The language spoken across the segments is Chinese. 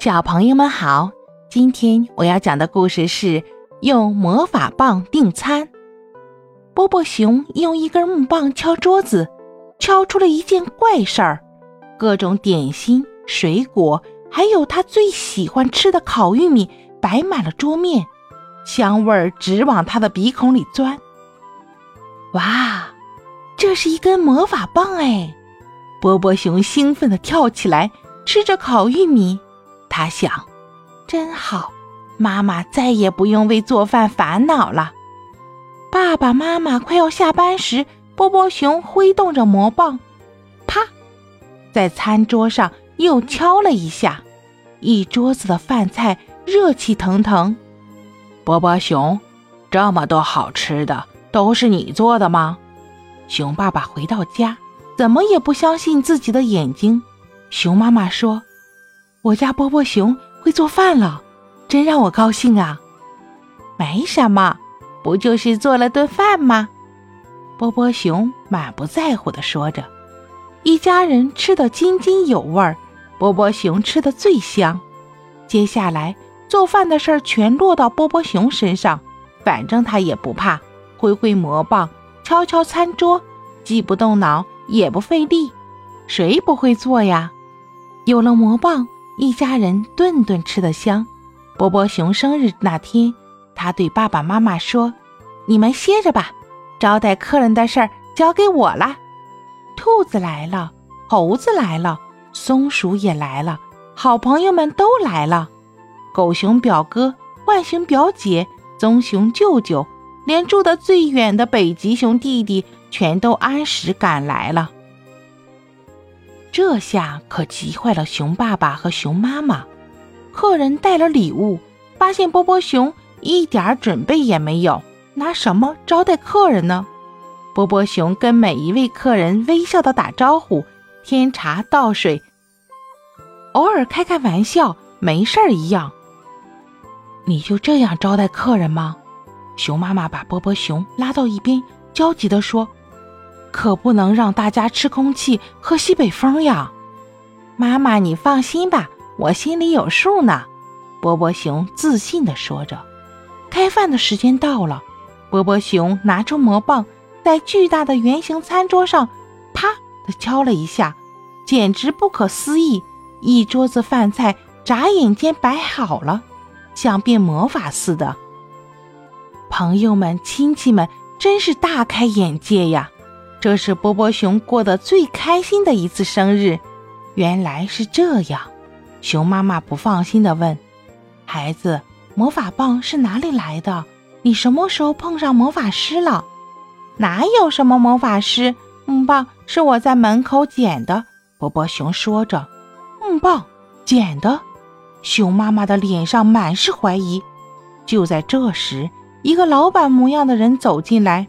小朋友们好，今天我要讲的故事是用魔法棒订餐。波波熊用一根木棒敲桌子，敲出了一件怪事儿：各种点心、水果，还有他最喜欢吃的烤玉米，摆满了桌面，香味儿直往他的鼻孔里钻。哇，这是一根魔法棒哎！波波熊兴奋地跳起来，吃着烤玉米。他想，真好，妈妈再也不用为做饭烦恼了。爸爸妈妈快要下班时，波波熊挥动着魔棒，啪，在餐桌上又敲了一下，一桌子的饭菜热气腾腾。波波熊，这么多好吃的，都是你做的吗？熊爸爸回到家，怎么也不相信自己的眼睛。熊妈妈说。我家波波熊会做饭了，真让我高兴啊！没什么，不就是做了顿饭吗？波波熊满不在乎地说着。一家人吃得津津有味儿，波波熊吃得最香。接下来做饭的事儿全落到波波熊身上，反正他也不怕，挥挥魔棒，敲敲餐桌，既不动脑也不费力。谁不会做呀？有了魔棒。一家人顿顿吃得香。波波熊生日那天，他对爸爸妈妈说：“你们歇着吧，招待客人的事儿交给我了。”兔子来了，猴子来了，松鼠也来了，好朋友们都来了。狗熊表哥、浣熊表姐、棕熊舅舅，连住得最远的北极熊弟弟，全都按时赶来了。这下可急坏了熊爸爸和熊妈妈。客人带了礼物，发现波波熊一点准备也没有，拿什么招待客人呢？波波熊跟每一位客人微笑的打招呼，添茶倒水，偶尔开开玩笑，没事儿一样。你就这样招待客人吗？熊妈妈把波波熊拉到一边，焦急地说。可不能让大家吃空气、喝西北风呀！妈妈，你放心吧，我心里有数呢。波波熊自信地说着。开饭的时间到了，波波熊拿出魔棒，在巨大的圆形餐桌上啪的敲了一下，简直不可思议！一桌子饭菜眨眼间摆好了，像变魔法似的。朋友们、亲戚们真是大开眼界呀！这是波波熊过得最开心的一次生日，原来是这样。熊妈妈不放心地问：“孩子，魔法棒是哪里来的？你什么时候碰上魔法师了？”“哪有什么魔法师？木棒是我在门口捡的。”波波熊说着。“木棒捡的？”熊妈妈的脸上满是怀疑。就在这时，一个老板模样的人走进来。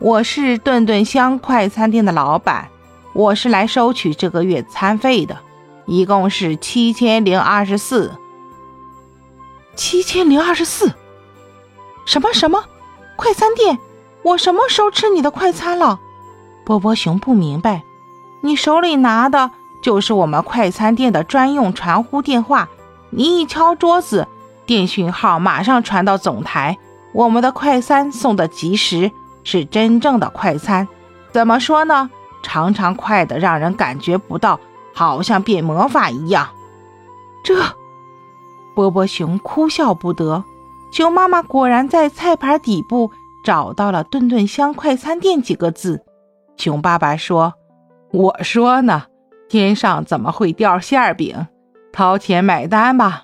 我是顿顿香快餐店的老板，我是来收取这个月餐费的，一共是七千零二十四。七千零二十四？什么什么？快餐店？我什么时候吃你的快餐了？波波熊不明白。你手里拿的就是我们快餐店的专用传呼电话，你一敲桌子，电讯号马上传到总台，我们的快餐送的及时。是真正的快餐，怎么说呢？常常快的让人感觉不到，好像变魔法一样。这，波波熊哭笑不得。熊妈妈果然在菜盘底部找到了“顿顿香快餐店”几个字。熊爸爸说：“我说呢，天上怎么会掉馅饼？掏钱买单吧。”